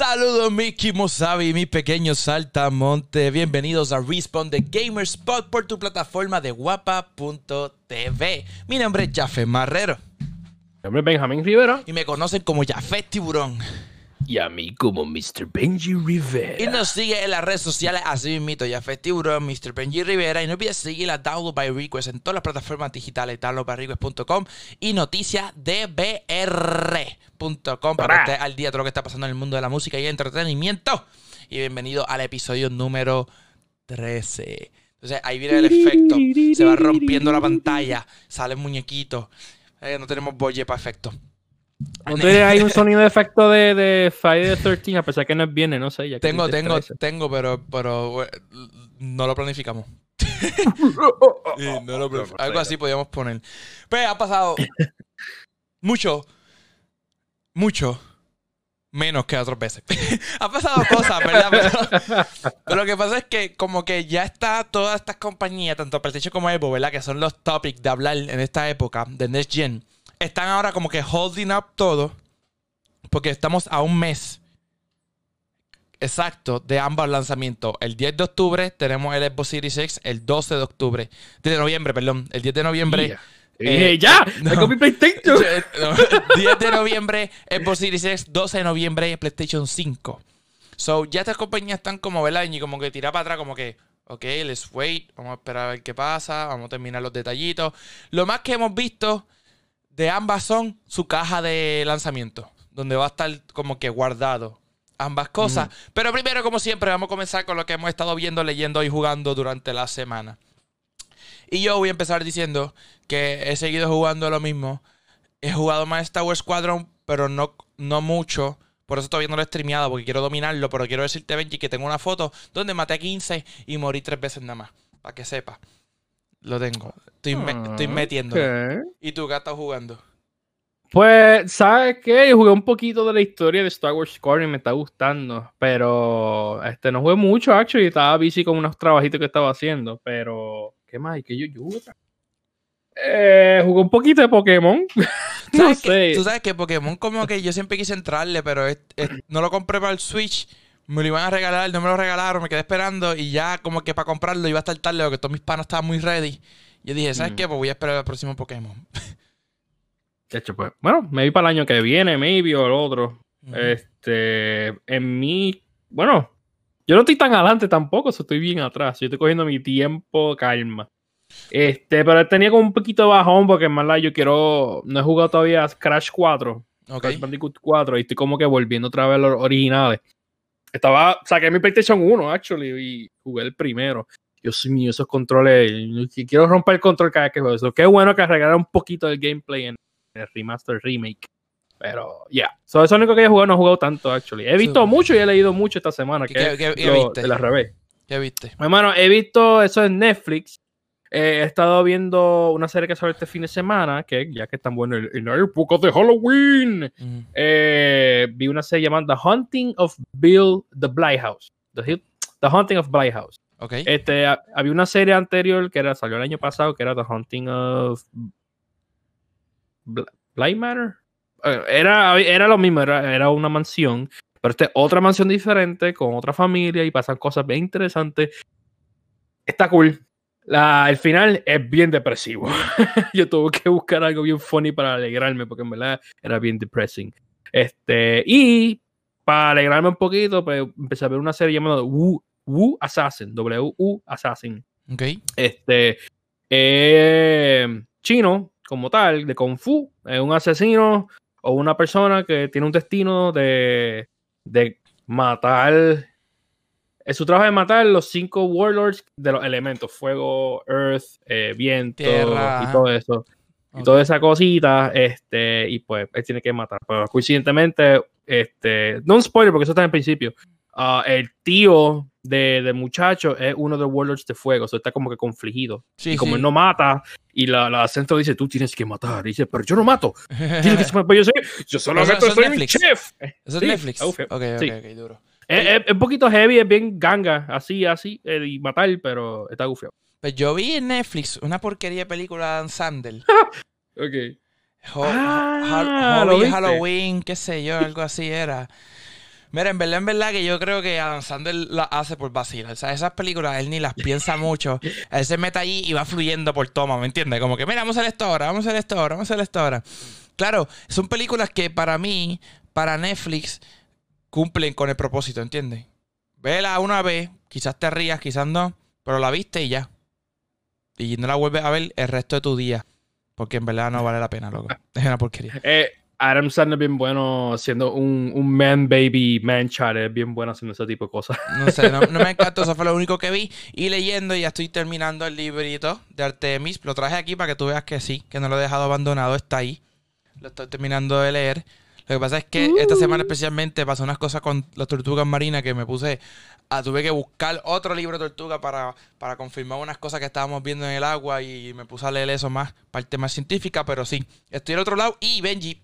Saludos Mickey Mosavi, mis pequeños saltamontes. Bienvenidos a Respawn de Gamerspot por tu plataforma de guapa.tv. Mi nombre es Jafet Marrero. Mi nombre es Benjamín Rivera. Y me conocen como Jafet Tiburón. Y a mí como Mr. Benji Rivera. Y nos sigue en las redes sociales, así mismo, Jafet Tiburón, Mr. Benji Rivera. Y no olvides seguir a Download by Request en todas las plataformas digitales, downloadbyrequest.com y noticiasdbr.com para que estés al día de todo lo que está pasando en el mundo de la música y el entretenimiento. Y bienvenido al episodio número 13. Entonces ahí viene el efecto. Se va rompiendo la pantalla. Sale el muñequito. Eh, no tenemos boye para efecto. ¿No hay un sonido de efecto de, de Friday the 13 a pesar que no viene? No sé. Ya tengo, tengo, tengo, pero, pero no lo planificamos. no lo planificamos. Algo así podíamos poner. Pero ha pasado mucho, mucho menos que otras veces. ha pasado cosas, ¿verdad? Pero, lo que pasa es que como que ya está todas estas compañías, tanto PlayStation como Evo, ¿verdad? Que son los topics de hablar en esta época de Next Gen están ahora como que holding up todo. Porque estamos a un mes exacto de ambos lanzamientos. El 10 de octubre tenemos el Xbox Series X. El 12 de octubre. De noviembre, perdón. El 10 de noviembre. Eh, ¡Ya! ¡Me mi PlayStation! 10 de noviembre, Xbox Series X. 12 de noviembre, PlayStation 5. So, ya estas compañías están como, ¿verdad? Y como que tirar para atrás, como que, ok, let's wait. Vamos a esperar a ver qué pasa. Vamos a terminar los detallitos. Lo más que hemos visto de ambas son su caja de lanzamiento, donde va a estar como que guardado ambas cosas. Pero primero, como siempre, vamos a comenzar con lo que hemos estado viendo, leyendo y jugando durante la semana. Y yo voy a empezar diciendo que he seguido jugando lo mismo. He jugado más Star Wars Squadron, pero no, no mucho. Por eso todavía no lo he streameado, porque quiero dominarlo. Pero quiero decirte, Benji, que tengo una foto donde maté a 15 y morí tres veces nada más. Para que sepa. Lo tengo. Estoy, estoy ah, metiendo. ¿Y tú qué estás jugando? Pues, ¿sabes qué? Yo jugué un poquito de la historia de Star Wars Squadron y me está gustando. Pero este no jugué mucho, actually. Estaba busy con unos trabajitos que estaba haciendo. Pero, ¿qué más? ¿Qué yo, yo eh, jugué un poquito de Pokémon. no sé. Tú sabes que Pokémon, como que yo siempre quise entrarle, pero no lo compré para el Switch me lo iban a regalar, no me lo regalaron, me quedé esperando y ya como que para comprarlo iba a estar tarde porque todos mis panos estaban muy ready. Yo dije, ¿sabes mm. qué? Pues voy a esperar el próximo Pokémon. hecho, pues, bueno, me vi para el año que viene, maybe, o el otro. Este, en mi, bueno, yo no estoy tan adelante tampoco, estoy bien atrás. Yo estoy cogiendo mi tiempo, calma. Este, pero tenía como un poquito de bajón porque en verdad yo quiero, no he jugado todavía Crash 4. Crash Bandicoot 4 y estoy como que volviendo otra vez a los originales. Estaba, saqué mi PlayStation 1, actually, y jugué el primero. Dios mío, esos controles, quiero romper el control cada vez que juego eso. Qué bueno que arreglaron un poquito del gameplay en el remaster remake. Pero, ya. Yeah. eso es lo único que he jugado, no he jugado tanto, actually. He visto mucho y he leído mucho esta semana. Que ¿Qué, viste? De la revés. ¿Qué viste? Hermano, he visto eso en Netflix. Eh, he estado viendo una serie que salió este fin de semana, que ya que es tan bueno en la época de Halloween, eh, vi una serie llamada The Hunting of Bill the Blighthouse. The, the Hunting of Blighthouse. Okay. Este, había una serie anterior que era, salió el año pasado, que era The Hunting of Blight Manor. Eh, era, era lo mismo, era, era una mansión, pero esta otra mansión diferente, con otra familia y pasan cosas bien interesantes. Está cool el final es bien depresivo. Yo tuve que buscar algo bien funny para alegrarme, porque en verdad era bien depressing. Este, y para alegrarme un poquito, pues empecé a ver una serie llamada Wu, Wu Assassin, W-U Assassin. Okay. Este, eh, chino, como tal, de Kung Fu, es un asesino o una persona que tiene un destino de, de matar es su trabajo de matar los cinco warlords de los elementos: fuego, earth, eh, viento y todo eso. Y toda esa cosita, este, y pues él tiene que matar. Pero coincidentemente, este, no un spoiler porque eso está en el principio. Ah, el tío de, del muchacho es uno de warlords de fuego, eso está como que confligido. y como él no mata, y la, la centro dice, tú tienes que matar. Y dice, pero yo no mato. Tienes que yo, sé, yo solamente soy un chef. Eso es Netflix. Ok, ok, ok, duro. Es, un poquito heavy, es bien ganga, así, así, eh, y matar, pero está gufiado. Pues yo vi en Netflix una porquería de película de Sandel. ok. ah, Halloween, qué sé yo, algo así era. Mira, en verdad, en verdad que yo creo que Adam Sandler la hace por vacilar. O sea, esas películas él ni las piensa mucho. Él se mete allí y va fluyendo por toma, ¿me entiendes? Como que, mira, vamos a hacer esto ahora, vamos a hacer esto ahora, vamos a hacer esto ahora. Claro, son películas que para mí, para Netflix, cumplen con el propósito, ¿entiendes? Vela una vez, quizás te rías, quizás no, pero la viste y ya. Y no la vuelves a ver el resto de tu día. Porque en verdad no vale la pena, loco. Es una porquería. Eh, Adam Sandler es bien bueno siendo un, un man baby, man child, es bien bueno haciendo ese tipo de cosas. No sé, no, no me encantó, eso fue lo único que vi. Y leyendo, ya estoy terminando el librito de Artemis. Lo traje aquí para que tú veas que sí, que no lo he dejado abandonado, está ahí. Lo estoy terminando de leer. Lo que pasa es que esta semana especialmente pasó unas cosas con las tortugas marinas que me puse a tuve que buscar otro libro de tortuga para, para confirmar unas cosas que estábamos viendo en el agua y me puse a leer eso más, parte más científica, pero sí, estoy al otro lado y Benji,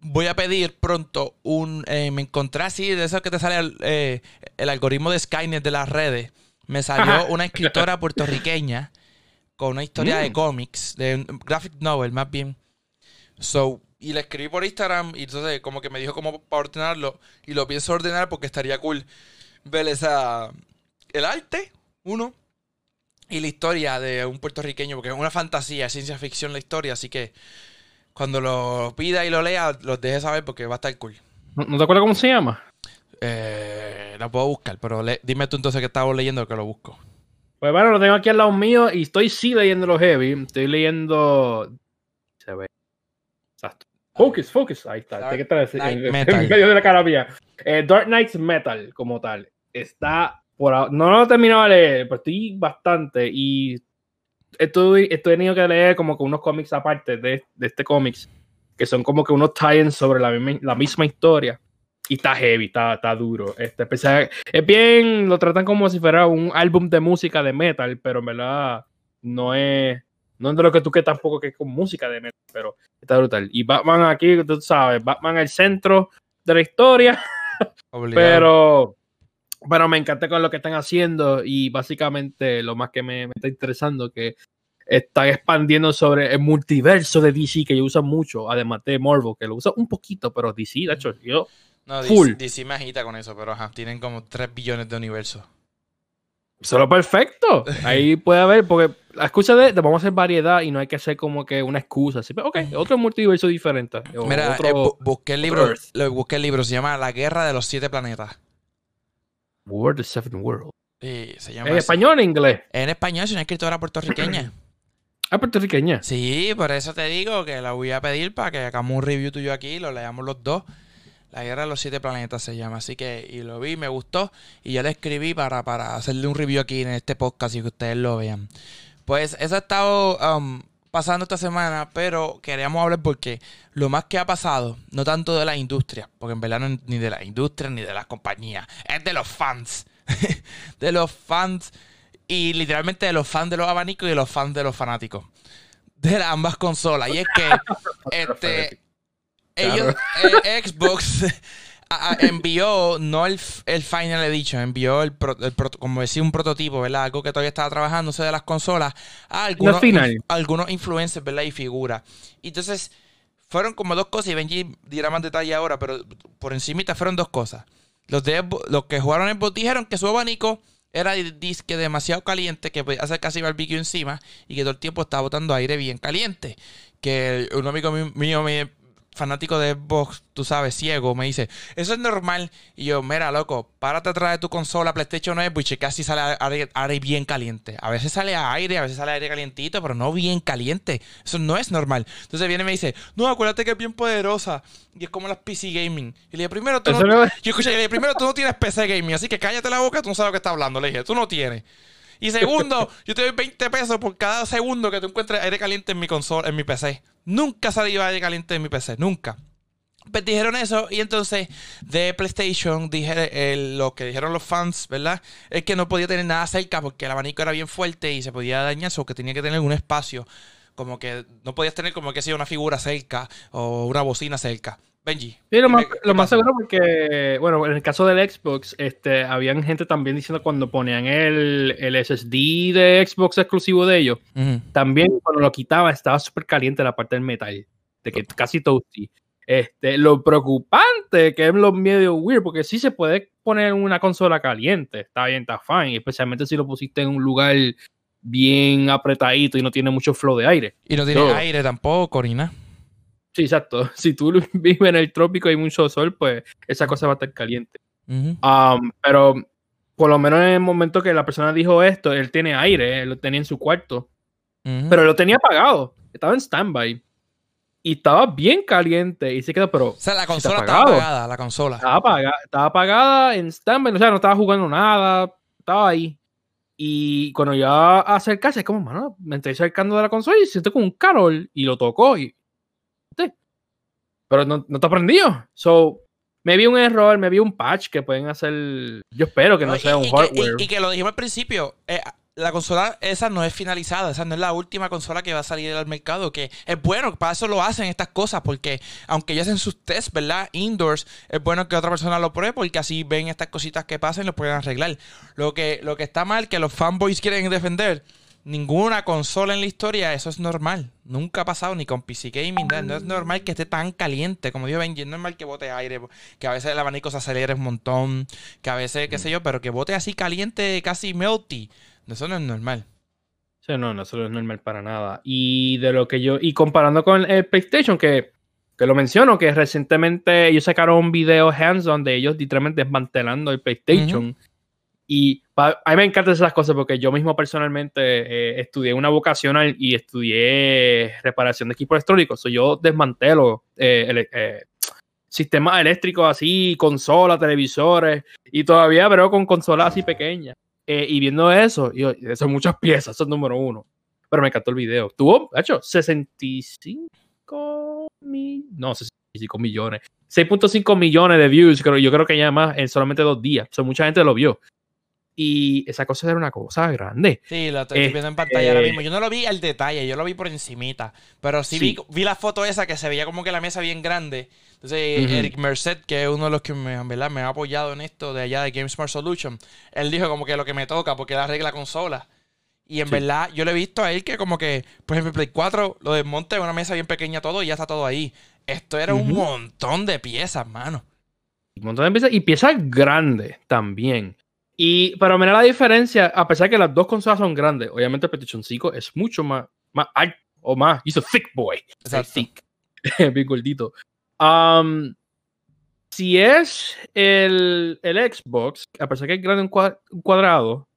voy a pedir pronto un, eh, me encontré así, de eso que te sale el, eh, el algoritmo de Skynet de las redes, me salió una escritora puertorriqueña con una historia de Mm. cómics, de graphic novel más bien. So, y le escribí por Instagram y entonces como que me dijo cómo para ordenarlo y lo pienso ordenar porque estaría cool ver esa el arte, uno, y la historia de un puertorriqueño, porque es una fantasía, es ciencia ficción la historia, así que cuando lo pida y lo lea, los deje saber porque va a estar cool. ¿No, no te acuerdas cómo se llama? Eh, la puedo buscar, pero le- dime tú entonces que estabas leyendo que lo busco. Pues bueno, lo tengo aquí al lado mío y estoy sí leyendo los heavy. Estoy leyendo. Se ve. Exacto. Focus, focus. Ahí está. Dark estar en, medio de la cara mía. Eh, Dark Knights Metal, como tal. Está por No lo he terminado de leer, pero estoy bastante. Y estoy, estoy tenido que leer como que unos cómics aparte de, de este cómics. Que son como que unos tie sobre la misma, la misma historia. Y está heavy, está, está duro. Este, especial- es bien, lo tratan como si fuera un álbum de música de metal, pero en verdad no es, no es de lo que tú que tampoco que es con música de metal, pero está brutal. Y Batman aquí, tú sabes, Batman el centro de la historia, Obligado. pero, pero me encanta con lo que están haciendo y básicamente lo más que me, me está interesando que están expandiendo sobre el multiverso de DC que ellos usan mucho, además de Marvel, que lo usa un poquito, pero DC, de hecho, yo no, full. DC, DC me agita con eso, pero ajá, tienen como 3 billones de universos. Solo perfecto. Ahí puede haber, porque la excusa de, de vamos a hacer variedad y no hay que hacer como que una excusa. Así, pero, ok, otro multiverso diferente. o Mira, otro eh, bu- busqué el libro, Earth. lo- busqué el libro, se llama La Guerra de los Siete Planetas. World, the Seventh World. Sí, se llama ¿En español o en inglés? En español, es una escritora puertorriqueña. Ah, puertorriqueña. Sí, por eso te digo que la voy a pedir para que hagamos un review tuyo aquí y lo leamos los dos. La Guerra de los Siete Planetas se llama. Así que, y lo vi, me gustó. Y yo le escribí para, para hacerle un review aquí en este podcast y que ustedes lo vean. Pues eso ha estado um, pasando esta semana, pero queríamos hablar porque lo más que ha pasado, no tanto de la industria, porque en verdad no es ni de la industria ni de las compañías, es de los fans. de los fans y literalmente de los fans de los abanicos y de los fans de los fanáticos. De las ambas consolas. Y es que este, ellos, eh, Xbox a- envió, no el, el Final Edition, envió el, pro- el como decía, un prototipo, ¿verdad? Algo que todavía estaba trabajándose de las consolas a algunos, final. inf- algunos influencers, ¿verdad? Y figuras. Entonces, fueron como dos cosas, y Benji dirá más detalle ahora, pero por encimita fueron dos cosas. Los, de los que jugaron Xbox dijeron que su abanico era di- disque demasiado caliente, que podía hacer casi barbecue encima y que todo el tiempo estaba botando aire bien caliente. Que un amigo mi- mío, mi fanático de Xbox, tú sabes, ciego, me dice, eso es normal. Y yo, mira, loco, párate atrás de tu consola PlayStation 9 y checa si sale aire, aire bien caliente. A veces sale aire, a veces sale aire calientito, pero no bien caliente. Eso no es normal. Entonces viene y me dice, no, acuérdate que es bien poderosa. Y es como las PC Gaming. Y le dije, primero, tú no, no yo escuché, y le dije, primero, tú no tienes PC Gaming, así que cállate la boca, tú no sabes lo que estás hablando. Le dije, tú no tienes. Y segundo, yo te doy 20 pesos por cada segundo que tú encuentres aire caliente en mi consola, en mi PC. Nunca ha salido aire caliente en mi PC, nunca. Pues dijeron eso y entonces de PlayStation dije lo que dijeron los fans, ¿verdad? Es que no podía tener nada cerca porque el abanico era bien fuerte y se podía dañar, o que tenía que tener un espacio. Como que no podías tener como que sea una figura cerca o una bocina cerca. Benji. Sí, lo más, dime, ¿qué lo más seguro porque, bueno, en el caso del Xbox, este, habían gente también diciendo cuando ponían el, el SSD de Xbox exclusivo de ellos, también cuando lo quitaba estaba súper caliente la parte del metal, de que casi toasty. Este, lo preocupante, que es lo medio weird, porque sí se puede poner una consola caliente, está bien, está fine, especialmente si lo pusiste en un lugar bien apretadito y no tiene mucho flow de aire. Y no tiene aire tampoco, ni nada. Sí, exacto. Si tú vives en el trópico y hay mucho sol, pues esa cosa va a estar caliente. Um, pero por lo menos en el momento que la persona dijo esto, él tiene aire, él lo tenía en su cuarto. Pero lo tenía apagado, estaba en standby. Y estaba bien caliente y se quedó, pero. O sea, la consola estaba apagada, la consola. Estaba apagada, estaba apagada en standby, o sea, no estaba jugando nada, estaba ahí. Y cuando ya acercarse, es como, mano, me estoy acercando de la consola y siento como un calor y lo tocó y. Pero no, no te aprendió. So, me vi un error, me vi un patch que pueden hacer. Yo espero que no, sea un hardware. y, que lo dijimos al principio. Eh, la consola esa no es finalizada, esa no es la última consola que va a salir al mercado, que es bueno, para eso lo hacen estas cosas, porque aunque ya hacen sus tests, ¿verdad? Indoors, es bueno que otra persona lo pruebe, porque así ven estas cositas que pasan y lo pueden arreglar. Lo que, lo que está mal, que los fanboys quieren defender, ninguna consola en la historia, eso es normal. Nunca ha pasado ni con PC Gaming. No es normal que esté tan caliente. Como digo, Benji, es normal que bote aire. Que a veces el abanico se acelere un montón. Que a veces, qué sé yo, pero que bote así caliente, casi melty. Eso no es normal. Sí, no, no, eso no es normal para nada. Y de lo que yo. Y comparando con el PlayStation, que, que lo menciono, que recientemente ellos sacaron un video hands-on de ellos literalmente desmantelando el PlayStation. Y a mí me encantan esas cosas porque yo mismo personalmente eh, estudié una vocacional y estudié reparación de equipos electrónicos. yo desmantelo eh, eh, sistemas eléctricos así, consolas, televisores y todavía veo con consolas así pequeñas. y viendo eso, yo, son muchas piezas, eso es número uno. Pero me encantó el video. Tuvo, de hecho, 65 mil, no, 65 millones. 6.5 millones de views, creo, yo creo que ya más en solamente dos días. O mucha gente lo vio. Y esa cosa era una cosa grande. Sí, lo estoy viendo en pantalla ahora mismo. Yo no lo vi al detalle, yo lo vi por encimita. Pero sí, Vi, vi, la foto esa que se veía como que la mesa bien grande. Entonces, Eric Merced, que es uno de los que me, me ha apoyado en esto de allá de GameSmart Solution, él dijo como que lo que me toca, porque él arregla consola. Y en verdad, yo le he visto a él que como que, por ejemplo, Play 4 lo desmonte en una mesa bien pequeña todo y ya está todo ahí. Esto era un montón de piezas, mano. Un montón de piezas y piezas grandes también. Y para mirar la diferencia, a pesar que las dos consolas son grandes, obviamente el PlayStation 5 es mucho más, más alto o más. Hizo thick boy. Es thick. Bien gordito. Um, si es el, el, Xbox, a pesar que es grande un cuadrado,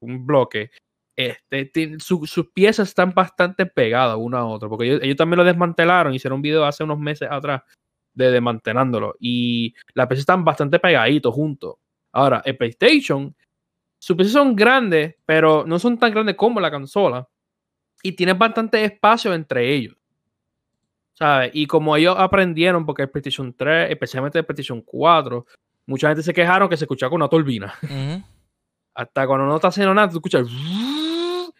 un bloque, este, sus piezas están bastante pegadas una a otra, porque ellos, ellos, también lo desmantelaron, hicieron un video hace unos meses atrás de desmantelándolo, y las piezas están bastante pegaditos juntos. Ahora, el PlayStation, sus piezas son grandes, pero no son tan grandes como la consola. Y tiene bastante espacio entre ellos. ¿Sabes? Y como ellos aprendieron, porque el PlayStation 3, especialmente el PlayStation 4, mucha gente se quejaron que se escuchaba con una turbina. Hasta cuando no está haciendo nada, tú escuchas.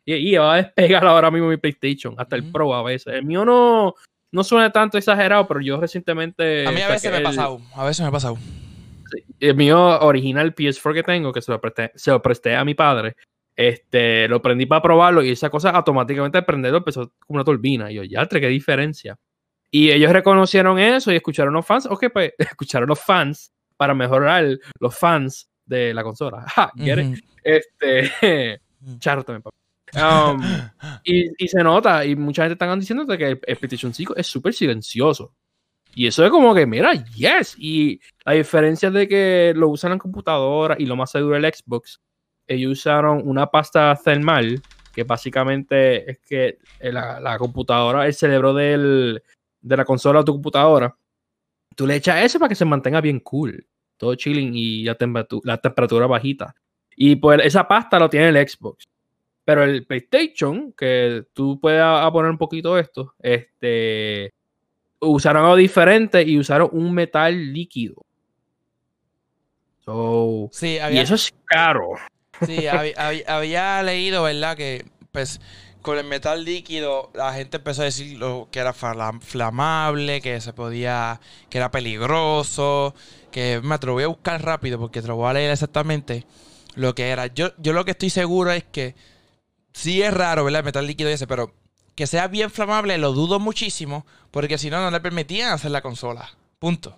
Y, va a despegar ahora mismo mi PlayStation. Hasta el Pro a veces. El mío no, no suena tanto exagerado, pero yo recientemente. A mí a veces me ha pasado. A veces me ha pasado el mío original PS4 que tengo, que se lo presté, se lo presté a mi padre, este, lo prendí para probarlo y esa cosa automáticamente al prenderlo empezó como una turbina. Y yo, ya, qué diferencia. Y ellos reconocieron eso y escucharon los fans. Ok, pues escucharon los fans para mejorar los fans de la consola. Ja, Este, charro también, um, y, y, se nota, y mucha gente están diciendo que el, el PlayStation 5 es súper silencioso. Y eso es como que, mira, yes. Y a diferencia de que lo usan en computadora y lo más seguro el Xbox, ellos usaron una pasta thermal, que básicamente es que la, computadora, el cerebro del, de la consola de tu computadora, tú le echas eso para que se mantenga bien cool. Todo chilling y la, temperatura, la bajita. Y pues esa pasta lo tiene el Xbox. Pero el PlayStation, que tú puedes poner un poquito esto, este usaron algo diferente y usaron un metal líquido. sí, y eso es caro. Sí, había, leído, ¿verdad? Que pues con el metal líquido la gente empezó a decir que era flamable, que se podía, que era peligroso, que me te lo voy a buscar rápido porque te lo voy a leer exactamente lo que era. Yo, yo lo que estoy seguro es que sí es raro, ¿verdad? El metal líquido ese, pero que sea bien flamable lo dudo muchísimo, porque si no, no le permitían hacer la consola. Punto.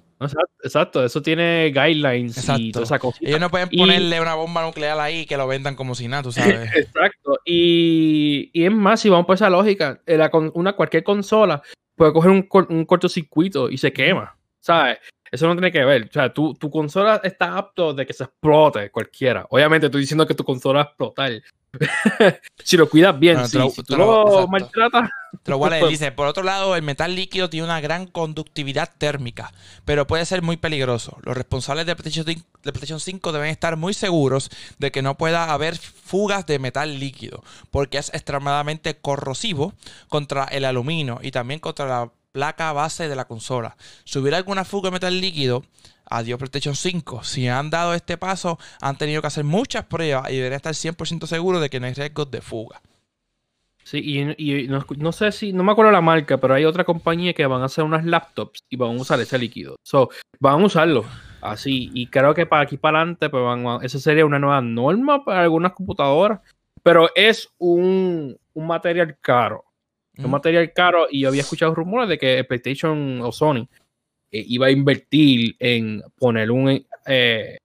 Exacto, eso tiene guidelines y toda esa cosa. Ellos no pueden ponerle una bomba nuclear ahí y que lo vendan como si nada, tú sabes. Exacto. Y, y, es más, si vamos por esa lógica, eh, una, cualquier consola puede coger un, un cortocircuito y se quema, ¿sabes? Eso no tiene que ver. O sea, tu, tu consola está apto de que se explote cualquiera. Obviamente estoy diciendo que tu consola va a explotar. si lo cuidas bien, si, tú lo, maltratas. Te lo dice, por otro lado, el metal líquido tiene una gran conductividad térmica, pero puede ser muy peligroso. Los responsables de PlayStation 5 deben estar muy seguros de que no pueda haber fugas de metal líquido, porque es extremadamente corrosivo contra el aluminio y también contra la placa base de la consola. Si hubiera alguna fuga de metal líquido, adiós PlayStation 5. Si han dado este paso, han tenido que hacer muchas pruebas y deberían estar 100% seguros de que no hay riesgos de fuga. Sí, y, no, sé si, no me acuerdo la marca, pero hay otra compañía que van a hacer unas laptops y van a usar ese líquido. So, van a usarlo así. Y creo que para aquí para adelante, pues van esa sería una nueva norma para algunas computadoras. Pero es un, un material caro. Un material caro y yo había escuchado rumores de que PlayStation o Sony eh, iba a invertir en poner un, eh,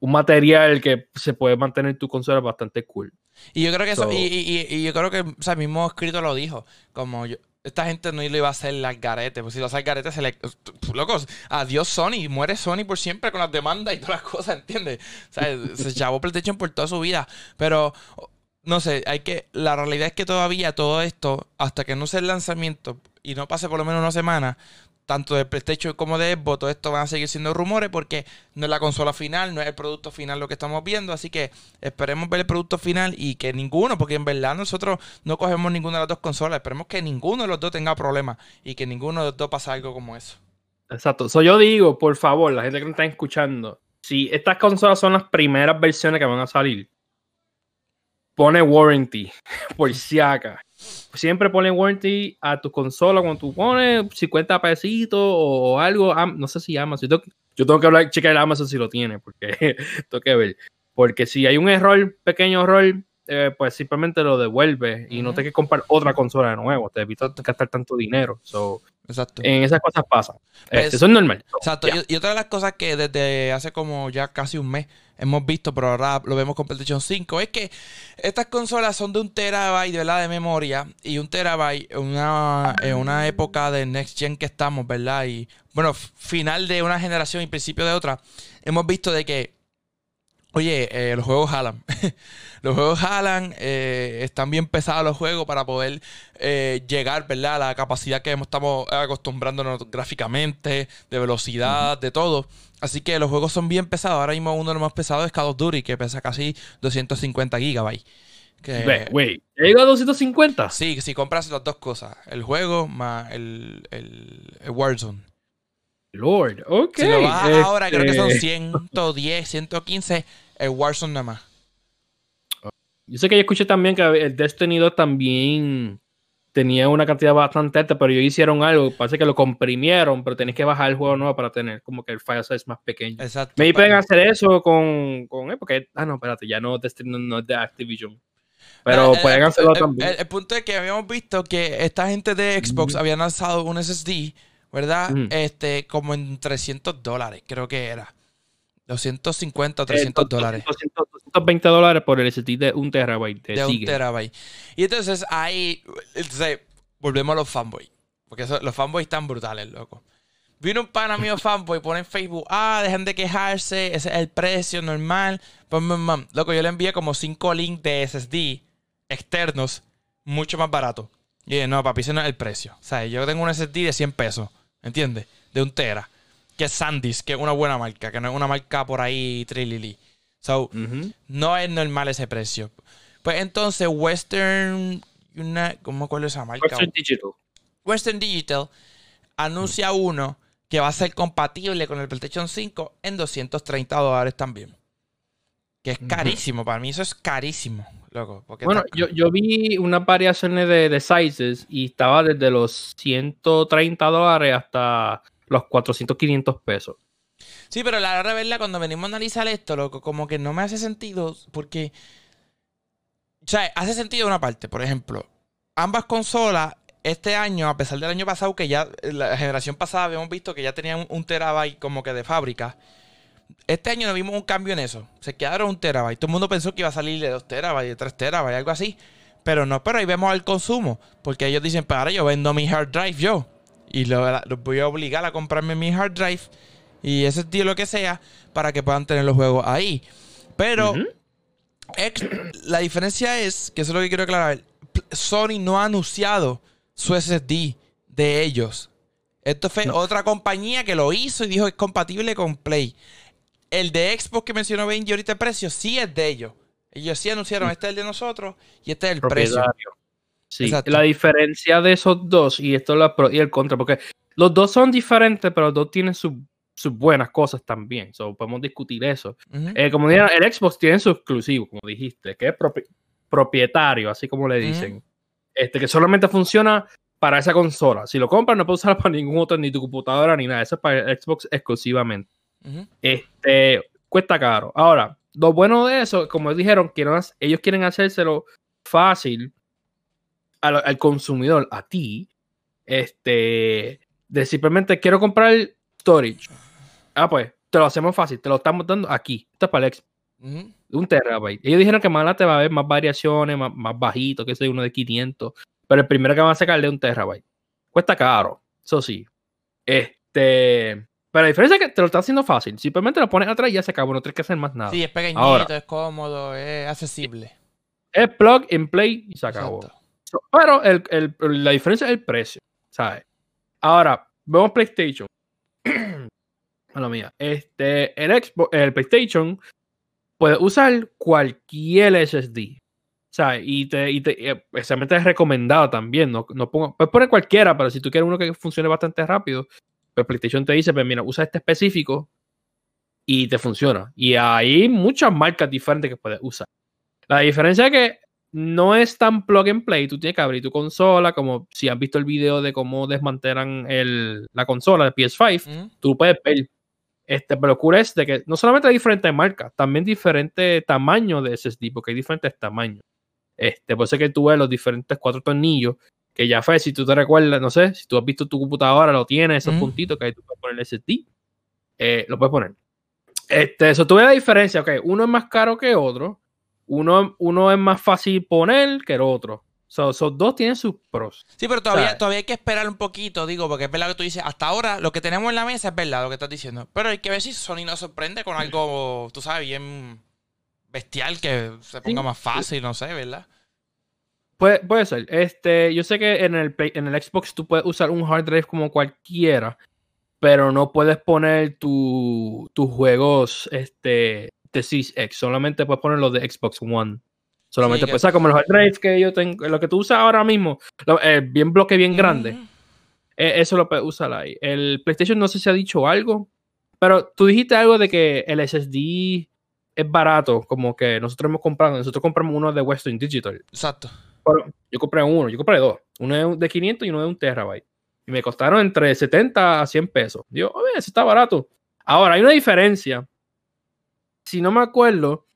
un material que se puede mantener tu consola bastante cool. Y yo creo que eso, y, yo creo que, o sea, el mismo escrito lo dijo, como esta gente no lo iba a hacer las garetes, pues si lo hace al garete se le... Locos, adiós Sony, muere Sony por siempre con las demandas y todas las cosas, ¿entiendes? O sea, se chavó PlayStation por toda su vida, pero no sé, hay que. La realidad es que todavía todo esto, hasta que no sea el lanzamiento y no pase por lo menos una semana, tanto de PlayStation como de Xbox, todo esto van a seguir siendo rumores porque no es la consola final, no es el producto final lo que estamos viendo. Así que esperemos ver el producto final y que ninguno, porque en verdad nosotros no cogemos ninguna de las dos consolas, esperemos que ninguno de los dos tenga problemas y que ninguno de los dos pase algo como eso. Exacto. So, yo digo, por favor, la gente que me está escuchando, si estas consolas son las primeras versiones que van a salir, pone warranty, por si acá. Siempre pone warranty a tu consola cuando tú pones 50 pesitos o algo. No sé si Amazon. Yo tengo, que hablar, checar Amazon si lo tiene, porque tengo que ver. Porque si hay un error, pequeño error, eh, pues simplemente lo devuelve y no te que comprar otra consola de nuevo. Te evita gastar tanto dinero. So, Exacto. En esas cosas pasa. Pues, este, eso es normal. Exacto. Y, otra de las cosas que desde hace como ya casi un mes hemos visto, pero ahora lo vemos con PlayStation 5, es que estas consolas son de un terabyte ¿verdad? de memoria y un terabyte en una, en una época de Next Gen que estamos, ¿verdad? Y bueno, final de una generación y principio de otra, hemos visto de que Oye, eh, los juegos jalan. los juegos jalan, eh, están bien pesados los juegos para poder eh, llegar, ¿verdad? A la capacidad que estamos acostumbrándonos gráficamente, de velocidad, de todo. Así que los juegos son bien pesados. Ahora mismo uno de los más pesados es Call of Duty, que pesa casi 250 gigabytes. Que, Wait, ¿llega a 250? Sí, si compras las dos cosas, el juego más el, el, el Warzone. Lord, ok. Si lo vas ahora, creo que son 110, 115 el Warzone nada más. Yo sé que yo escuché también que el Destiny 2 también tenía una cantidad bastante alta, pero ellos hicieron algo, parece que lo comprimieron, pero tenés que bajar el juego nuevo para tener como que el file size más pequeño. Exacto. Me pueden hacer eso con, con porque, ah, no, espérate, ya no, Destiny no es de Activision. Pero pueden hacerlo también. El, punto es que habíamos visto que esta gente de Xbox había lanzado un SSD ¿verdad? Este, como en 300 dólares, creo que era. 250 o 300 dólares. 220 dólares por el SSD de un terabyte. De un terabyte. Y entonces ahí, entonces, volvemos a los fanboys. Porque los fanboys están brutales, loco. Vino un pana mío fanboy, pone en Facebook, ah, dejen de quejarse, ese es el precio normal. Loco, yo le envié como 5 links de SSD externos, mucho más barato. Y dije, no, papi, ese no es el precio. O sea, yo tengo un SSD de 100 pesos. ¿Entiendes? De un Tera. Que es Sandisk, que es una buena marca, que no es una marca por ahí trilili. So, no es normal ese precio. Pues entonces, Western. Una, ¿Cómo cuál es esa marca? Western Digital. Western Digital anuncia uno que va a ser compatible con el PlayStation 5 en 230 dólares también. Que es carísimo. Para mí eso es carísimo bueno, yo, yo, vi unas variaciones de, de, sizes y estaba desde los 130 dólares hasta los 400, 500 pesos. Sí, pero la verdad, ¿verdad? Cuando venimos a analizar esto, loco, como que no me hace sentido porque... O sea, hace sentido una parte, por ejemplo. ambas consolas, este año, a pesar del año pasado, que ya la generación pasada habíamos visto que ya tenían un terabyte como que de fábrica. Este año no vimos un cambio en eso. Se quedaron un terabyte. Todo el mundo pensó que iba a salir de 2 terabytes, de 3 terabytes, algo así. Pero no, pero ahí vemos el consumo. Porque ellos dicen, para pues yo vendo mi hard drive yo. Y los voy a obligar a comprarme mi hard drive. Y ese tío lo que sea. Para que puedan tener los juegos ahí. Pero la diferencia es, que eso es lo que quiero aclarar. Sony no ha anunciado su SSD de ellos. Esto fue otra compañía que lo hizo y dijo es compatible con Play. El de Xbox que mencionó Benji ahorita el precio sí es de ellos. Ellos sí anunciaron, este es el de nosotros y este es el precio. Sí, la diferencia de esos dos, y esto es la pro y el contra, porque los dos son diferentes, pero los dos tienen sus buenas cosas también. So, podemos discutir eso. Eh, como dijeron, el Xbox tiene su exclusivo, como dijiste, que es propietario, así como le dicen. Este, que solamente funciona para esa consola. Si lo compras, no puedes usarlo para ningún otro, ni tu computadora, ni nada. Eso es para el Xbox exclusivamente. Este cuesta caro. Ahora, lo bueno de eso, como dijeron, ellos quieren hacérselo fácil al, consumidor, a ti, este, de simplemente quiero comprar storage. Ah, pues, te lo hacemos fácil, te lo estamos dando aquí. Esto es para el Xbox. Un terabyte. Ellos dijeron que más te va a haber más variaciones, más, bajito, que sea uno de 500. Pero el primero que van a sacar de un terabyte. Cuesta caro, eso sí. Este. Pero la diferencia es que te lo está haciendo fácil. Simplemente lo pones atrás y ya se acabó. No tienes que hacer más nada. Sí, es pequeñito, es cómodo, es accesible. Es plug and play y se acabó. pero la diferencia es el precio, ¿sabes? Ahora, vemos PlayStation. Hola mía. Este, el Xbox, el PlayStation puede usar cualquier SSD. ¿sabes? Y te, y te especialmente es recomendado también. No, no pongo, puedes poner cualquiera, pero si tú quieres uno que funcione bastante rápido, pues PlayStation te dice, pues mira, usa este específico y te funciona. Y hay muchas marcas diferentes que puedes usar. La diferencia es que no es tan plug and play. Tú tienes que abrir tu consola, como si has visto el video de cómo desmantelan el, la consola de PS5, tú puedes ver. Este, pero lo cool es de que no solamente hay diferentes marcas, también diferentes tamaños de SSD, porque hay diferentes tamaños. Este, puede ser que tú ves los diferentes cuatro tornillos que ya fue, si tú te recuerdas, no sé, si tú has visto tu computadora, lo tienes, esos puntitos que ahí tú puedes poner el SSD, eh, lo puedes poner. Este, eso tú ves la diferencia, ok, uno es más caro que otro, uno, uno es más fácil poner que el otro. Esos dos tienen sus pros. Sí, pero todavía, todavía hay que esperar un poquito, digo, porque es verdad que tú dices, hasta ahora lo que tenemos en la mesa es verdad lo que estás diciendo. Pero hay que ver si Sony nos sorprende con algo, tú sabes, bien bestial, que se ponga más fácil, no sé, ¿verdad? Puede, puede ser. Este, yo sé que en el, en el Xbox tú puedes usar un hard drive como cualquiera, pero no puedes poner tus juegos este, de Series X. Solamente puedes poner los de Xbox One. Solamente puedes usar como los hard drives que yo tengo, lo que tú usas ahora mismo, eh, bien bloque, bien grande. E, eso lo puedes usar ahí. El PlayStation no sé si ha dicho algo, pero tú dijiste algo de que el SSD es barato, como que nosotros hemos comprado, nosotros compramos uno de Western Digital. Exacto yo compré uno, yo compré dos. Uno de 500 y uno de un terabyte. Y me costaron entre 70 a 100 pesos. Digo, oye, eso está barato. Ahora, hay una diferencia. Si no me acuerdo,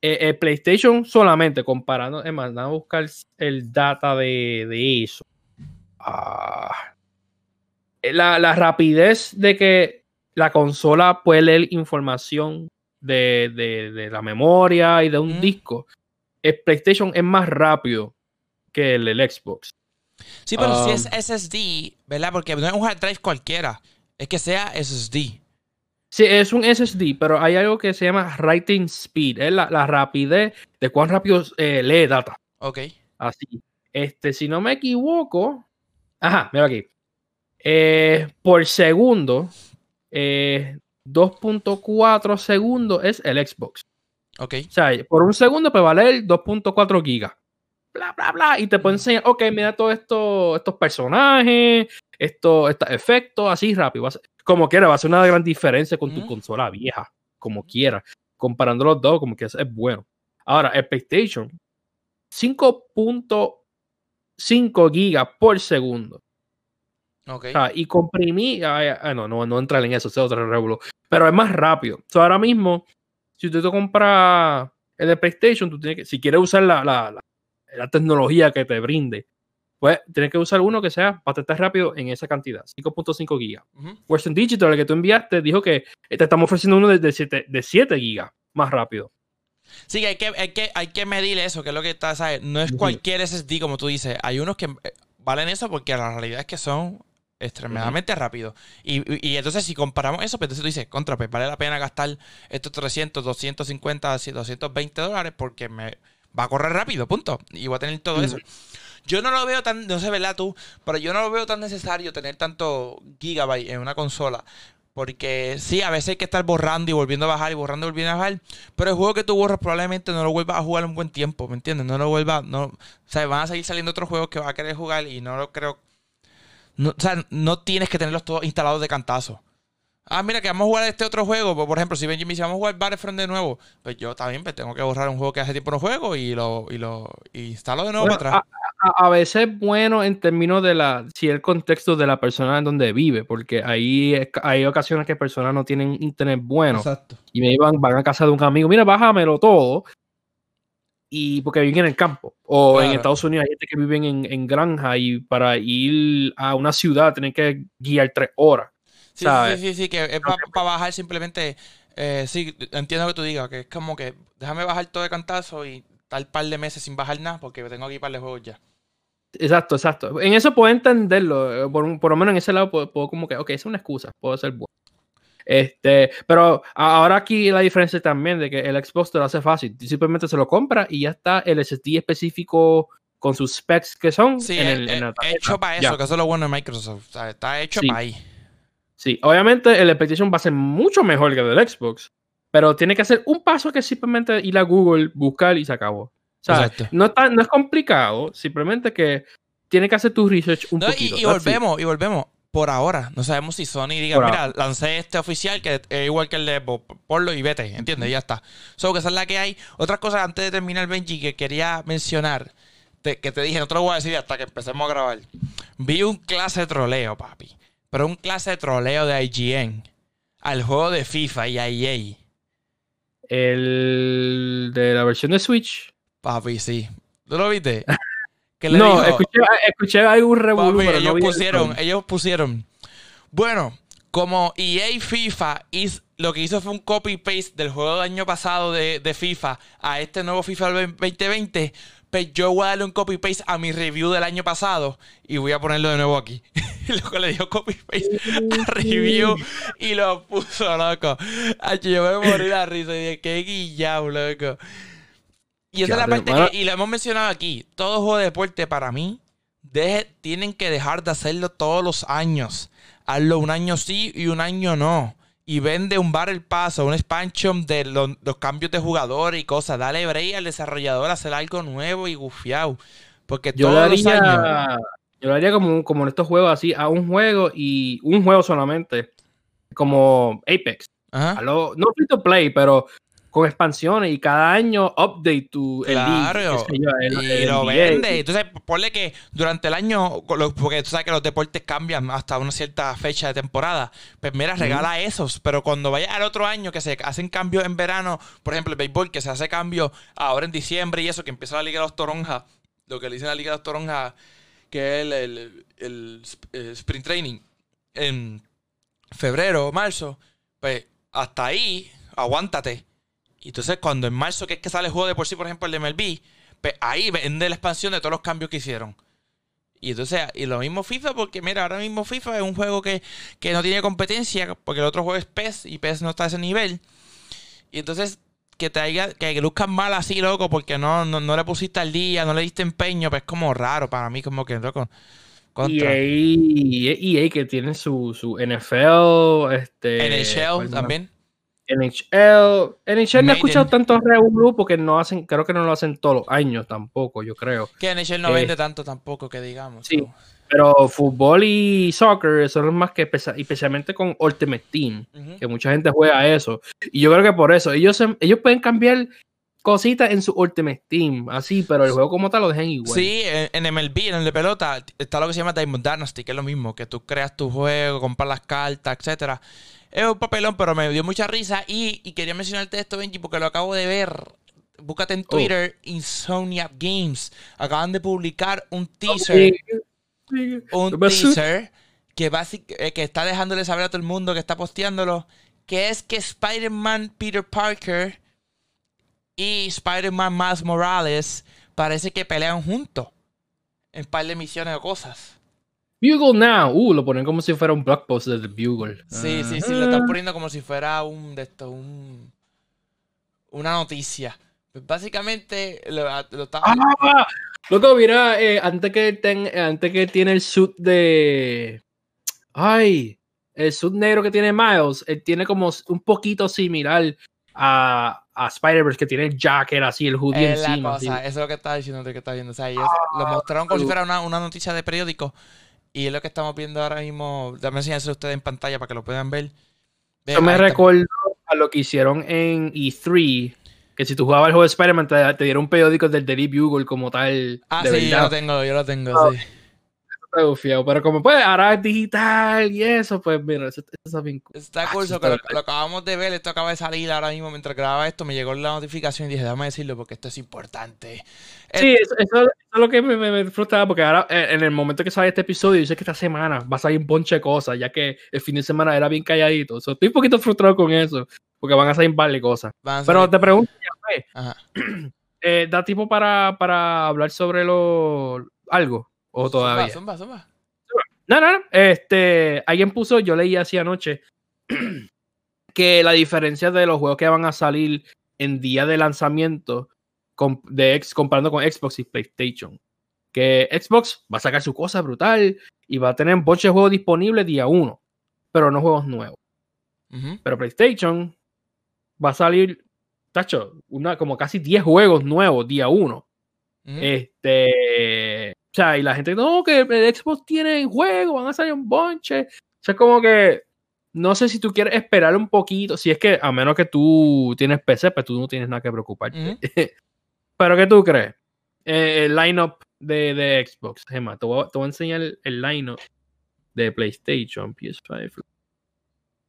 eh, el PlayStation solamente comparando, es más, a buscar el data de, eso. Ah, la, la, rapidez de que la consola puede leer información de, de, la memoria y de un disco, el PlayStation es más rápido que el, Xbox. Sí, pero si es um, SSD, ¿verdad? Porque no es un hard drive cualquiera, es que sea SSD. Sí, es un SSD, pero hay algo que se llama writing speed, es la, rapidez de cuán rápido eh, lee data. Ok. Así. Este, si no me equivoco. Ajá, mira aquí. Eh, por segundo, 2.4 eh, segundos es el Xbox. Ok. O sea, por un segundo pues vale 2.4 gigas bla, bla, bla, y te puede enseñar, ok, mira todos esto, estos personajes, estos, efectos, así rápido. como quiera, va a ser una gran diferencia con tu consola vieja, como quiera. Comparando los dos, como que es, bueno. Ahora, el PlayStation, 5.5 gigas por segundo. Okay. y comprimí, no, no, no entrar en eso, es otro revuelo, pero es más rápido. ahora mismo, si tú te compras el de PlayStation, tú tienes que, si quieres usar la, la, la tecnología que te brinde pues tienes que usar uno que sea bastante rápido en esa cantidad, 5.5 gigas. Ujú. Western Digital, el que tú enviaste, dijo que te estamos ofreciendo uno de, de 7, de 7 gigas más rápido. Sí, hay que, hay que, hay que medir eso, que es lo que está, ¿sabes? No es cualquier SSD, como tú dices. Hay unos que eh, valen eso porque la realidad es que son extremadamente rápidos. Y, y- y entonces, si comparamos eso, pues entonces tú dices, contra, pues vale la pena gastar estos 300, 250, 220 dólares porque me va a correr rápido, punto. Y voy a tener todo eso. Yo no lo veo tan, no sé, ¿verdad tú? Pero yo no lo veo tan necesario tener tanto gigabyte en una consola. Porque sí, a veces hay que estar borrando y volviendo a bajar y borrando y volviendo a bajar. Pero el juego que tú borras probablemente no lo vuelvas a jugar un buen tiempo, ¿me entiendes? No lo vuelvas, no, o sea, van a seguir saliendo otros juegos que vas a querer jugar y no lo creo. No, o sea, no tienes que tenerlos todos instalados de cantazo. Ah, mira, que vamos a jugar este otro juego. Pues, por ejemplo, si Benji me dice, vamos a jugar Battlefront de nuevo, pues yo también pues, tengo que borrar un juego que hace tiempo no juego y lo, y lo y instalo de nuevo Bueno, para atrás. A, a veces es bueno en términos de la, si el contexto de la persona en donde vive, porque ahí es- hay ocasiones que personas no tienen internet bueno Exacto. y me iban, van a casa de un amigo, mira, bájamelo todo. Y porque viven en el campo. O en. Estados Unidos hay gente que viven en, en granja y para ir a una ciudad tienen que guiar tres horas. Sí, ¿sabes? sí, sí, sí, que es para bajar simplemente. eh, sí, entiendo que tú digas, que es como que déjame bajar todo de cantazo y tal par de meses sin bajar nada porque tengo aquí par de juegos ya. Exacto, exacto. En eso puedo entenderlo. eh, Por, por lo menos en ese lado puedo, puedo como que, ok, es una excusa, puedo ser bueno. Este, pero ahora aquí la diferencia también de que el Xbox te lo hace fácil. Simplemente se lo compra y ya está el SSD específico con sus specs que son Sí, en, el, hecho para Ya. eso, que eso es lo bueno de Microsoft. o sea, está hecho Sí. para ahí. Sí, obviamente el PlayStation va a ser mucho mejor que el del Xbox, pero tiene que hacer un paso que es simplemente ir a Google, buscar y se acabó. O sea, Exacto. no, está, no es complicado, simplemente que tiene que hacer tu research un No, y, poquito. y it. volvemos, y volvemos. Por ahora, no sabemos si Sony diga, Por mira, lancé este oficial que es igual que el de ponlo y vete, ¿entiendes? Y ya está. So, que esa es la que hay. Otras cosas antes de terminar, Benji, que quería mencionar, te- que te dije, no te lo voy a decir hasta que empecemos a grabar. Vi un clase de troleo, papi. Pero un clase de troleo de IGN al juego de FIFA y a EA. El de la versión de Switch. Papi, sí. ¿Tú lo viste? Le No, dijo- escuché, escuché algún revolú, pero ellos no vi el pusieron, ellos pusieron. Bueno, como EA FIFA hiz- lo que hizo fue un copy-paste del juego del año pasado de, de FIFA a este nuevo FIFA del 2020, pues yo voy a darle un copy-paste a mi review del año pasado y voy a ponerlo de nuevo aquí. Y luego le dio copy-paste a review y lo puso, loco. Ay, yo me morí la risa y dije, qué guillao, loco. Y esa es la parte que, y lo hemos mencionado aquí, todo juego de deporte para mí, deje- tienen que dejar de hacerlo todos los años. Hazlo un año sí y un año no. Y vende un Battle Pass o un expansion de lo- los cambios de jugadores y cosas. Dale break al desarrollador a hacer algo nuevo y gufiado. Porque Yo todos los años... yo lo haría como, como en estos juegos así, a un juego y un juego solamente. Como Apex. Ajá. Lo- no free to play, pero con expansiones y cada año update tu el Claro. qué sé yo, el- y el lo NBA. vende. Entonces, ponle que durante el año, porque tú sabes que los deportes cambian hasta una cierta fecha de temporada, pues mira, regala esos. Pero cuando vaya al otro año que se hacen cambios en verano, por ejemplo, el béisbol, que se hace cambio ahora en diciembre y eso, que empieza la Liga de los Toronjas, lo que le dicen la Liga de los Toronjas, que es el, el- el eh, sprint training, en febrero o marzo, pues hasta ahí, aguántate. Y entonces cuando en marzo, que es que sale el juego de por sí, por ejemplo, el de MLB, pues ahí vende la expansión de todos los cambios que hicieron. Y entonces, y lo mismo FIFA, porque mira, ahora mismo FIFA es un juego que, que no tiene competencia, porque el otro juego es PES y PES no está a ese nivel. Y entonces, que te haya, que luzcan mal así, loco, porque no, no, no le pusiste al día, no le diste empeño, pues es como raro para mí, como que, loco. Contra. EA, EA que tiene su, su NFL, este, NHL también. NHL, NHL no he escuchado Maiden. tanto revolú porque no hacen, creo que no lo hacen todos los años tampoco, yo creo. Que NHL no Eh, vende tanto tampoco, que digamos. sí. Pero fútbol y soccer son los más que especialmente con Ultimate Team, Ujú. que mucha gente juega eso. Y yo creo que por eso ellos ellos pueden cambiar cositas en su Ultimate Team, así, pero el juego como tal lo dejan igual. Sí, en, en MLB, en el de pelota, está lo que se llama Diamond Dynasty, que es lo mismo, que tú creas tu juego, compras las cartas, etcétera. Es un papelón, pero me dio mucha risa. Y, y quería mencionarte esto, Benji, porque lo acabo de ver búscate en Oh. Twitter Insomniac Games. Acaban de publicar un teaser, un teaser que, basic- eh, que está dejándole saber a todo el mundo que está posteándolo, que es que Spider-Man Peter Parker y Spider-Man Miles Morales parece que pelean juntos en par de misiones o cosas. Bugle Now. Uh, lo ponen como si fuera un blog post de The Bugle. Sí, sí, Ah. sí, lo están poniendo como si fuera un de esto, un una noticia. Básicamente lo, lo está- Ah, loco, mira, eh, antes que ten- eh, antes que tiene el suit de. Ay, el suit negro que tiene Miles, él tiene como un poquito similar a, a Spider-Verse, que tiene el jacket así, el hoodie es la encima. cosa, así. eso es lo que estaba diciendo que está viendo. O sea, ellos lo mostraron como si fuera una, una noticia de periódico. Y es lo que estamos viendo ahora mismo. Dame enseñarse a ustedes en pantalla para que lo puedan ver. Ve, Eso me está. recordó a lo que hicieron en E3. Que si tú jugabas el juego de Spider-Man, te, te dieron un periódico del Daily Bugle como tal. Ah, de sí, yo lo verdad. tengo, yo lo tengo, Ah, sí. Está gufiado, Pero como pues ahora es digital y eso, pues mira, eso, eso está bien cool. Está Ah, curioso sí, que lo, acabamos de ver, esto acaba de salir ahora mismo mientras grababa esto, me llegó la notificación y dije, déjame decirlo porque esto es importante. Sí, eso, eso- eso es lo que me, me, me frustraba porque ahora eh, en el momento que sale este episodio, yo sé que esta semana va a salir un bonche de cosas, ya que el fin de semana era bien calladito. So, estoy un poquito frustrado con eso, porque van a salir un par de cosas. Pero te pregunto, Ajá. eh, ¿da tiempo para, para hablar sobre lo algo? ¿O todavía? Zumba, zumba, zumba. No, no, no. Este, alguien puso, yo leí así anoche, que la diferencia de los juegos que van a salir en día de lanzamiento de ex, comparando con Xbox y PlayStation. Que Xbox va a sacar su cosa brutal y va a tener muchos juegos disponibles día uno, pero no juegos nuevos. Pero PlayStation va a salir, tacho, una, como casi 10 juegos nuevos día uno. Este. O sea, y la gente, no, que el Xbox tiene juego, van a salir un bonche. O sea, como que. No sé si tú quieres esperar un poquito. Si es que, a menos que tú tienes PC, pues tú no tienes nada que preocuparte. Ujú. Pero, ¿qué tú crees? Eh, el lineup de, de Xbox, Gemma. Te voy, a- te voy a enseñar el, el lineup de PlayStation, PS5.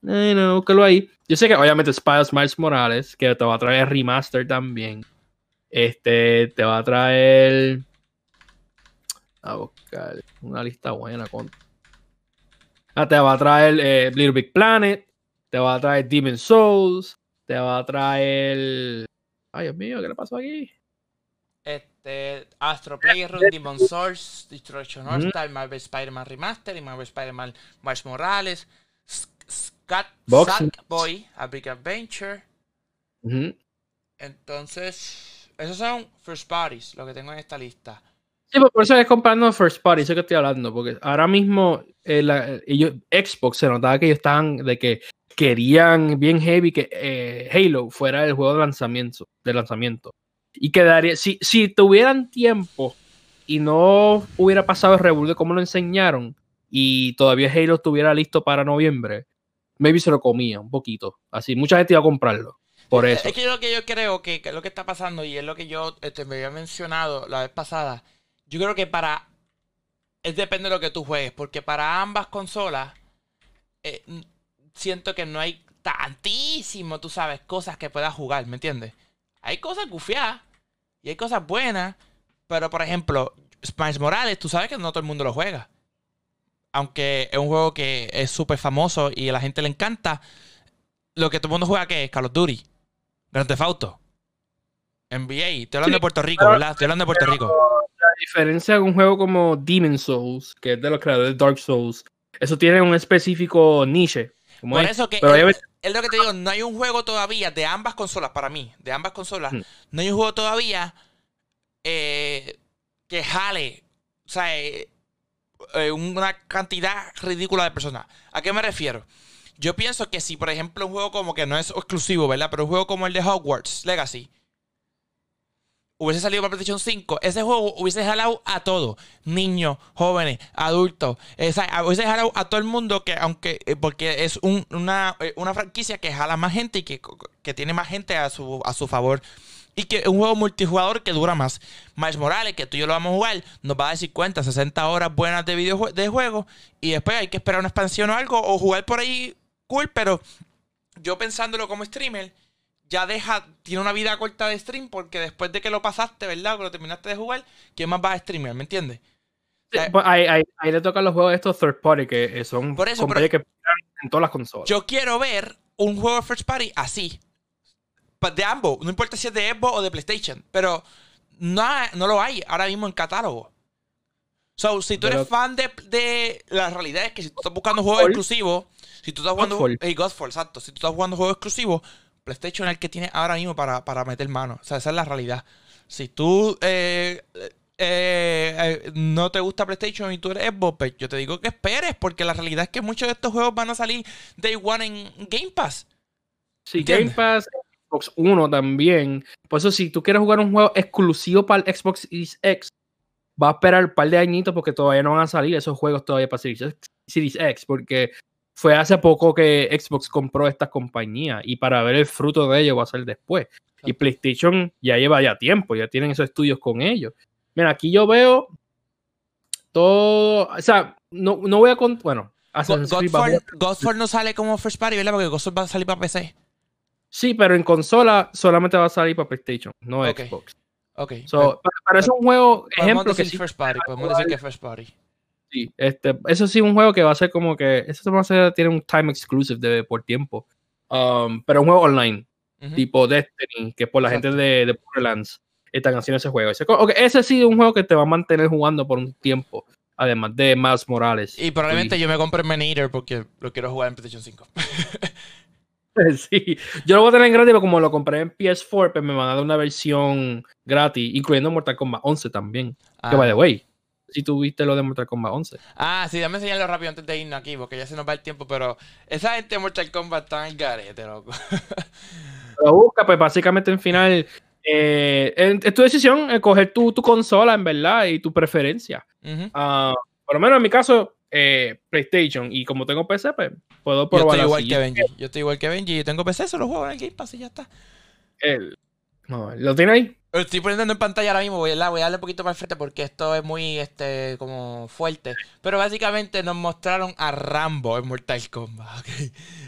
Ay, no, búscalo ahí. Yo sé que obviamente Spider Miles Morales, que te va a traer remaster también. Este, te va a traer. A buscar una lista buena con. Ah, te va a traer eh, Little Big Planet. Te va a traer Demon Souls. Te va a traer. Ay, Dios mío, ¿qué le pasó aquí? Este, Astro Playroom, Demon Source, Destruction. All Star, Marvel Spider-Man Remaster y Marvel Spider-Man Miles Morales, Box- Sackboy, A Big Adventure. Ujú. Entonces, esos son first parties, lo que tengo en esta lista. Sí, pues por eso es comprando first party, eso que estoy hablando, porque ahora mismo eh, la- ellos, Xbox se notaba que ellos estaban de que querían bien heavy que eh, Halo fuera el juego de lanzamiento, de lanzamiento. Y quedaría, si, si tuvieran tiempo y no hubiera pasado el revuelo de cómo lo enseñaron y todavía Halo estuviera listo para noviembre, maybe se lo comía un poquito. Así, mucha gente iba a comprarlo. Por eso. Es que yo lo que yo creo que, que lo que está pasando y es lo que yo este, me había mencionado la vez pasada. Yo creo que para. Es depende de lo que tú juegues. Porque para ambas consolas. eh, siento que no hay tantísimo, tú sabes, cosas que puedas jugar, ¿me entiendes? Hay cosas gufiadas. Y hay cosas buenas. Pero por ejemplo, Smash Morales, tú sabes que no todo el mundo lo juega. Aunque es un juego que es súper famoso y a la gente le encanta. Lo que todo el mundo juega que es Call of Duty. Grand Theft Auto. NBA. Estoy hablando de Puerto Rico, ¿verdad? Estoy hablando de Puerto Rico. Diferencia de un juego como Demon Souls, que es de los creadores de Dark Souls, eso tiene un específico niche. Por es, eso que pero es lo que te digo, no hay un juego todavía de ambas consolas, para mí, de ambas consolas, Mm. no hay un juego todavía eh, que jale, o sea, eh, eh, una cantidad ridícula de personas. ¿A qué me refiero? Yo pienso que si, por ejemplo, un juego como que no es exclusivo, ¿verdad? Pero un juego como el de Hogwarts Legacy hubiese salido para PlayStation 5, ese juego hubiese jalado a todo. Niños, jóvenes, adultos. o sea, hubiese jalado a todo el mundo que, aunque, eh, porque es un- una, eh, una franquicia que jala más gente y que, que tiene más gente a su, a su favor. Y que un juego multijugador que dura más. Miles Morales, que tú y yo lo vamos a jugar, nos va a dar 50, 60 horas buenas de videojue- de juego. Y después hay que esperar una expansión o algo, o jugar por ahí cool, pero yo pensándolo como streamer, ya deja, tiene una vida corta de stream porque después de que lo pasaste, ¿verdad? Que lo terminaste de jugar, ¿quién más va a streamear? ¿Me entiendes? Sí, pues ahí, ahí, ahí, le tocan los juegos de estos third party que son Por eso, pero- que en todas las consolas. Yo quiero ver un juego de first party así. De ambos, no importa si es de Xbox o de PlayStation, pero no, no lo hay ahora mismo en catálogo. So, si tú eres fan de, de- La realidad es que si tú estás buscando juegos exclusivos, si tú estás jugando. Godfall. Hey, Godfall, exacto. Si tú estás jugando juegos exclusivos, PlayStation es el que tiene ahora mismo para, para meter mano. O sea, esa es la realidad. Si tú eh, eh, eh, no te gusta PlayStation y tú eres Xbox, pues yo te digo que esperes, porque la realidad es que muchos de estos juegos van a salir Day One en Game Pass. Sí, ¿Entiendes? Game Pass, Xbox One también. Por eso, si tú quieres jugar un juego exclusivo para el Xbox Series X, va a esperar un par de añitos porque todavía no van a salir esos juegos todavía para Series X, Series X, porque fue hace poco que Xbox compró esta compañía y para ver el fruto de ello va a ser después. Y. PlayStation ya lleva ya tiempo, ya tienen esos estudios con ellos. Mira, aquí yo veo todo, o sea, no, no voy a contar, bueno, Godfall, Godfall no sale como first party, ¿verdad? Porque Godfall va a salir para PC. Sí, pero en consola solamente va a salir para PlayStation, no. Xbox. Ok. So, pero, pero es un juego, ejemplo que sí, first party. Podemos decir que es first party. Sí, este, eso sí es un juego que va a ser como que, eso va a ser, tiene un time exclusive de, por tiempo. Um, pero un juego online, tipo Destiny, que por la Exacto. gente de, de Borderlands están haciendo ese juego. Ese, sí es un juego que te va a mantener jugando por un tiempo, además de Miles Morales. Y probablemente yo me compre Menator porque lo quiero jugar en PlayStation 5. Sí, yo lo voy a tener en gratis, pero como lo compré en PS4, pues me van a dar una versión gratis, incluyendo Mortal Kombat 11 también. Ah. Que by the way, si tuviste lo de Mortal Kombat 11. Ah, sí, dame enseñarlo rápido antes de irnos aquí, porque ya se nos va el tiempo, pero esa gente de Mortal Kombat está en garete, loco. Lo busca, pues básicamente en final, eh, es tu decisión escoger tu, tu consola, en verdad, y tu preferencia. Ah, por lo menos en mi caso, eh, PlayStation, y como tengo PC, pues puedo Yo probar estoy igual que Benji. Yo estoy igual que Benji. Yo tengo PC, solo juego en el Game Pass y ya está. El- no, ¿Lo tiene ahí? Lo estoy poniendo en pantalla ahora mismo, voy a, voy a darle un poquito para el frente porque esto es muy, este, como fuerte. Pero básicamente nos mostraron a Rambo en Mortal Kombat, ¿ok?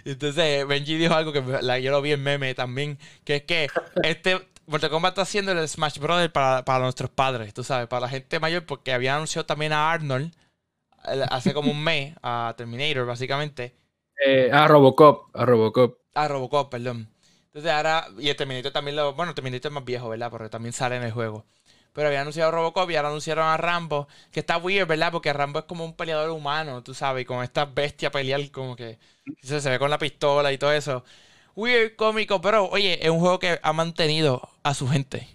Entonces Benji dijo algo que la- yo lo vi en meme también, que es que este Mortal Kombat está haciendo el Smash Brothers para, para nuestros padres, tú sabes, para la gente mayor, porque había anunciado también a Arnold hace como un mes, a Terminator, básicamente. Eh, a Robocop, a Robocop. A Robocop, perdón. Entonces ahora, y el Terminator también lo. Bueno, el Terminator es más viejo, ¿verdad? Porque también sale en el juego. Pero había anunciado Robocop y ahora anunciaron a Rambo. Que está weird, ¿verdad? Porque Rambo es como un peleador humano, tú sabes, y con esta bestia pelear, como que. Se, se ve con la pistola y todo eso. Weird, cómico, pero oye, es un juego que ha mantenido a su gente.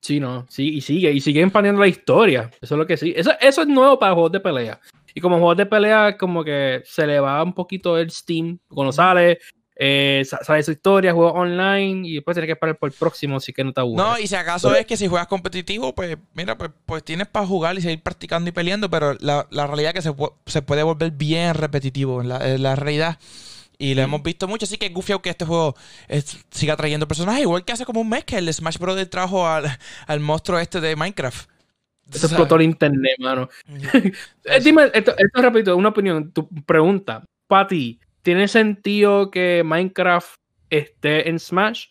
Sí, no, sí, y sigue, y sigue expandiendo la historia. Eso es lo que sí. Eso, eso es nuevo para juegos de pelea. Y como juegos de pelea, como que se le va un poquito el Steam cuando sale, eh, sa- sale su historia, juego online, y después tienes que esperar por el próximo, así que no te aburres. No, y si acaso es que si juegas competitivo, pues mira, pues, pues tienes para jugar y seguir practicando y peleando, pero la, la realidad es que se, pu- se puede volver bien repetitivo en la, la realidad. Y lo hemos visto mucho, así que es gufiado que este juego es- siga trayendo personajes, igual que hace como un mes que el Smash Bros. trajo al, al monstruo este de Minecraft. Eso explotó el internet, mano. Eh, dime, esto, esto rápido, una opinión, tu pregunta. Para ti, ¿tiene sentido que Minecraft esté en Smash?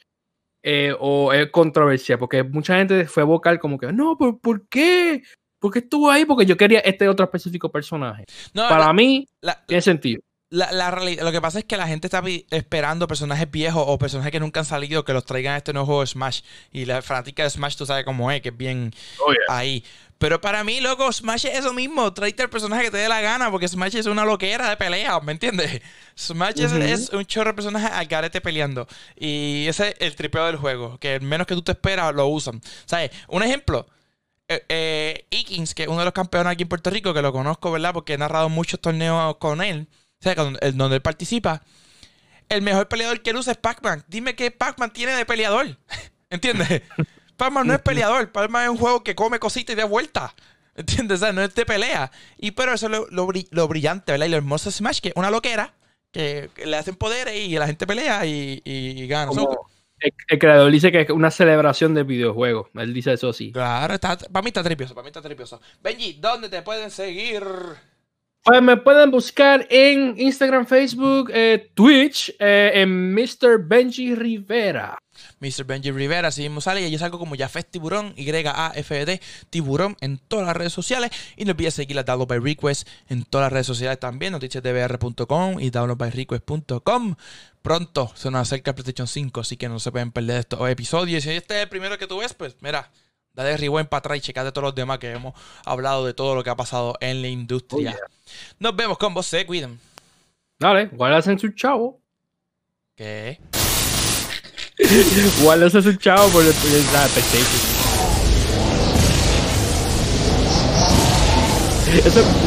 Eh, ¿O es controversia? Porque mucha gente fue vocal como que, no, ¿por, ¿por qué? ¿Por qué estuvo ahí? Porque yo quería este otro específico personaje. No, Para la- mí, la- tiene sentido. La, la realidad, lo que pasa es que la gente está esperando personajes viejos o personajes que nunca han salido que los traigan a este nuevo juego de Smash. Y la fanática de Smash, tú sabes cómo es, que es bien Oh, yeah. ahí. Pero para mí, loco, Smash es eso mismo. Tráete el personaje que te dé la gana, porque Smash es una loquera de pelea, ¿me entiendes? Smash es- un chorro de personajes al garete peleando. Y ese es el tripeo del juego, que menos que tú te esperas lo usan. ¿Sabes? Un ejemplo. Eh, eh, Ikins, que es uno de los campeones aquí en Puerto Rico, que lo conozco, ¿verdad? Porque he narrado muchos torneos con él. O sea, el- donde él participa. El mejor peleador que él usa es Pac-Man. Dime qué Pac-Man tiene de peleador. ¿Entiendes? Pac-Man no es peleador. Pac-Man es un juego que come cositas y da vueltas. ¿Entiendes? O sea, no es de pelea. Y pero eso es lo, lo bri- lo brillante, ¿verdad? Y lo hermoso de Smash, que es una loquera. Que, le hacen poderes y la gente pelea y, y- y gana. Como el, el creador dice que es una celebración del videojuego. Él dice eso sí. claro, está, para mí está tripioso. Para mí está tripioso. Benji, ¿dónde te pueden seguir? Pues me pueden buscar en Instagram, Facebook, eh, Twitch, eh, en Mr. Benji Rivera. Mr. Benji Rivera, así mismo sale y yo salgo como Jafet Tiburón, Y-A-F-E-D, Tiburón en todas las redes sociales. Y no olvides seguir la Download by Request en todas las redes sociales también, noticiasdbr.com y downloadbyrequest.com. Pronto se nos acerca el PlayStation 5, así que no se pueden perder estos episodios. Y si este es el primero que tú ves, pues mira, dale rewind para atrás y checate todos los demás que hemos hablado de todo lo que ha pasado en la industria. Nos vemos con vos, se cuiden. Dale, guárdase en su chavo. ¿Qué? guárdase su chavo por el, por el la PlayStation. Eso